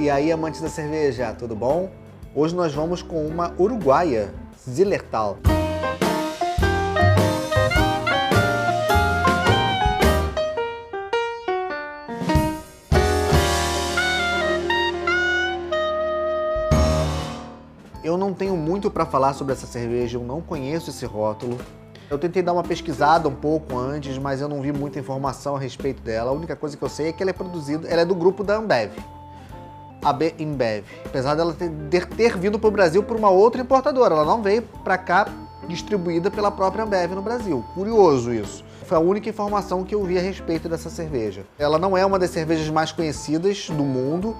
E aí, amantes da cerveja, tudo bom? Hoje nós vamos com uma uruguaia, Zillertal. Eu não tenho muito para falar sobre essa cerveja, eu não conheço esse rótulo. Eu tentei dar uma pesquisada um pouco antes, mas eu não vi muita informação a respeito dela. A única coisa que eu sei é que ela é produzida, ela é do grupo da Ambev. AB InBev. Apesar dela ter, ter vindo para o Brasil por uma outra importadora, ela não veio para cá distribuída pela própria Ambev no Brasil. Curioso isso. Foi a única informação que eu vi a respeito dessa cerveja. Ela não é uma das cervejas mais conhecidas do mundo,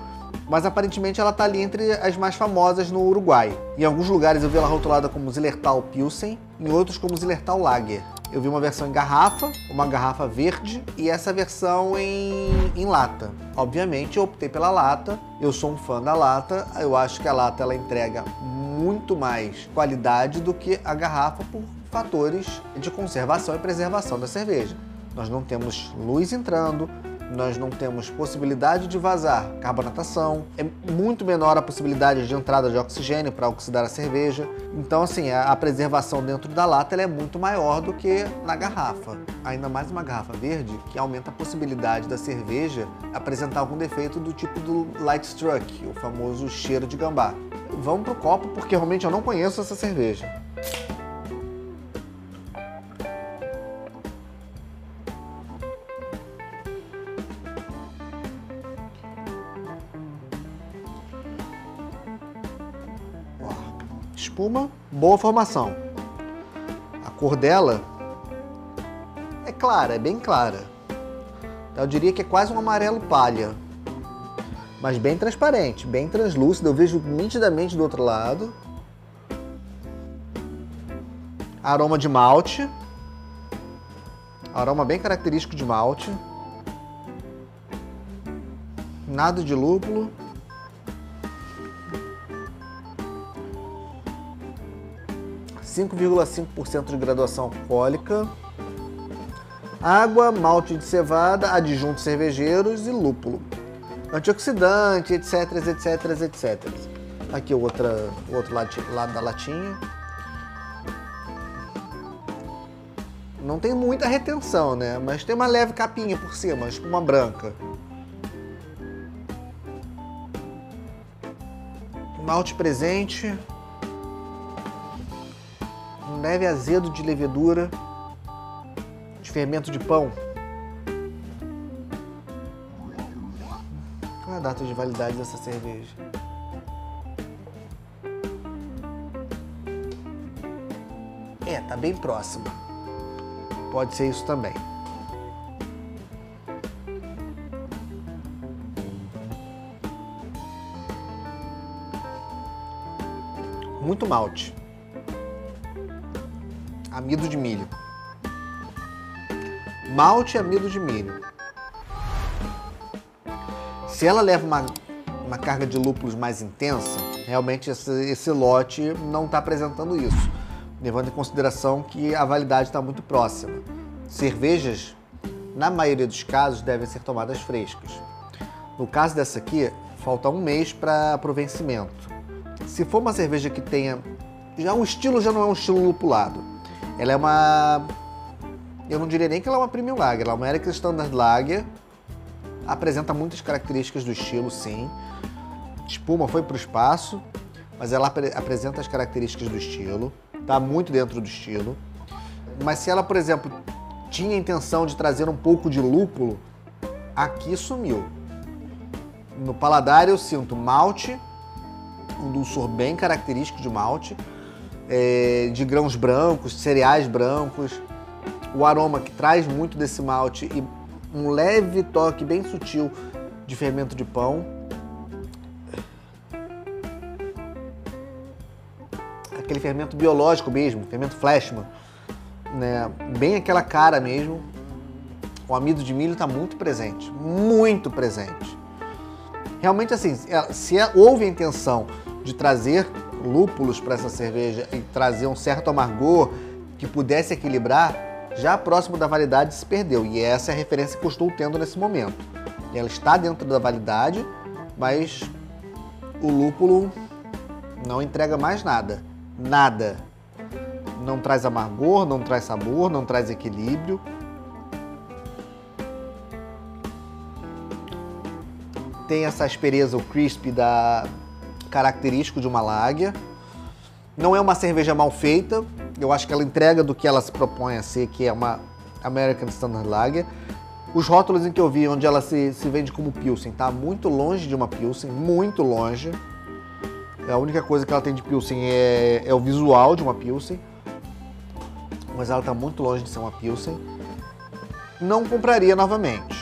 mas aparentemente ela está ali entre as mais famosas no Uruguai. Em alguns lugares eu vi ela rotulada como Zillertal Pilsen, em outros como Zillertal Lager. Eu vi uma versão em garrafa, uma garrafa verde e essa versão em, em lata. Obviamente eu optei pela lata, eu sou um fã da lata, eu acho que a lata ela entrega muito mais qualidade do que a garrafa por fatores de conservação e preservação da cerveja. Nós não temos luz entrando, nós não temos possibilidade de vazar carbonatação, é muito menor a possibilidade de entrada de oxigênio para oxidar a cerveja. Então, assim, a, preservação dentro da lata é muito maior do que na garrafa. Ainda mais uma garrafa verde, que aumenta a possibilidade da cerveja apresentar algum defeito do tipo do light struck, o famoso cheiro de gambá. Vamos pro copo, porque realmente eu não conheço essa cerveja. Espuma, boa formação. A cor dela é clara, é bem clara. Eu diria que é quase um amarelo palha. Mas bem transparente, bem translúcido. Eu vejo nitidamente do outro lado. Aroma de malte. Aroma bem característico de malte. Nada de lúpulo. 5,5% de graduação alcoólica, água, malte de cevada, adjuntos cervejeiros e lúpulo. Antioxidante, etc, etc, etc. Aqui o, outro lado, lado da latinha. Não tem muita retenção, né? Mas tem uma leve capinha por cima, espuma branca. Malte presente, leve azedo de levedura, de fermento de pão. Qual é a data de validade dessa cerveja? É, tá bem próxima. Pode ser isso também. Muito malte amido de milho. Malte e amido de milho. Se ela leva uma, uma carga de lúpulos mais intensa, realmente esse, esse lote não está apresentando isso, levando em consideração que a validade está muito próxima. Cervejas, na maioria dos casos, devem ser tomadas frescas. No caso dessa aqui, falta um mês para o vencimento. Se for uma cerveja que tenha já o estilo já não é um estilo lupulado. Ela é uma. Eu não diria nem que ela é uma premium lager, ela é uma American Standard Lager. Apresenta muitas características do estilo, sim. Espuma foi para o espaço, mas ela ap apresenta as características do estilo. Tá muito dentro do estilo. Mas se ela, por exemplo, tinha a intenção de trazer um pouco de lúpulo, aqui sumiu. No paladar eu sinto malte, um dulçor bem característico de malte, é, de grãos brancos, cereais brancos, o aroma que traz muito desse malte e um leve toque bem sutil de fermento de pão. Aquele fermento biológico mesmo, fermento flashman, né? bem aquela cara mesmo. O amido de milho está muito presente, muito presente. Realmente assim, é, se é, houve a intenção de trazer lúpulos para essa cerveja e trazer um certo amargor que pudesse equilibrar, já próximo da validade se perdeu. E essa é a referência que eu estou tendo nesse momento. Ela está dentro da validade, mas o lúpulo não entrega mais nada. Nada. Não traz amargor, não traz sabor, não traz equilíbrio. Tem essa aspereza, o crisp da característico de uma lager. Não é uma cerveja mal feita. Eu acho que ela entrega do que ela se propõe a ser, que é uma American Standard Lager. Os rótulos em que eu vi onde ela se, se vende como Pilsen, tá muito longe de uma Pilsen, muito longe. A única coisa que ela tem de Pilsen é, é o visual de uma Pilsen. Mas ela está muito longe de ser uma Pilsen. Não compraria novamente.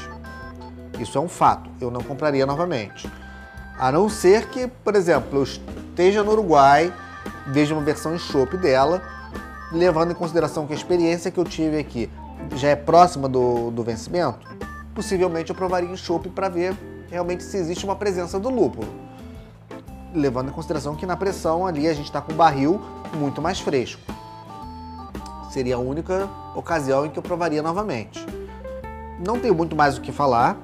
Isso é um fato. Eu não compraria novamente. A não ser que, por exemplo, eu esteja no Uruguai, veja uma versão em chopp dela, levando em consideração que a experiência que eu tive aqui já é próxima do, do vencimento, possivelmente eu provaria em chopp para ver realmente se existe uma presença do lúpulo. Levando em consideração que na pressão ali a gente está com um barril muito mais fresco. Seria a única ocasião em que eu provaria novamente. Não tenho muito mais o que falar.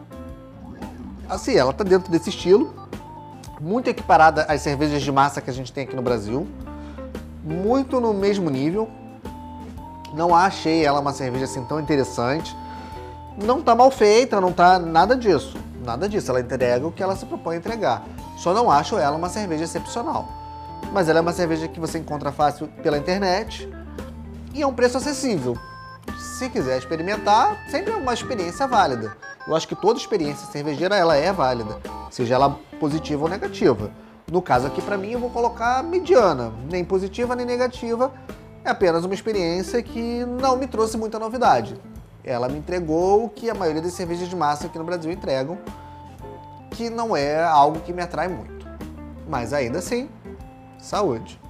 Assim, ela está dentro desse estilo, muito equiparada às cervejas de massa que a gente tem aqui no Brasil, muito no mesmo nível, não achei ela uma cerveja assim tão interessante. Não tá mal feita, não tá nada disso. Nada disso. Ela entrega o que ela se propõe a entregar. Só não acho ela uma cerveja excepcional. Mas ela é uma cerveja que você encontra fácil pela internet e é um preço acessível. Se quiser experimentar, sempre é uma experiência válida. Eu acho que toda experiência cervejeira ela é válida, seja ela positiva ou negativa. No caso aqui para mim eu vou colocar mediana, nem positiva nem negativa, é apenas uma experiência que não me trouxe muita novidade. Ela me entregou o que a maioria das cervejas de massa aqui no Brasil entregam, que não é algo que me atrai muito. Mas ainda assim, saúde.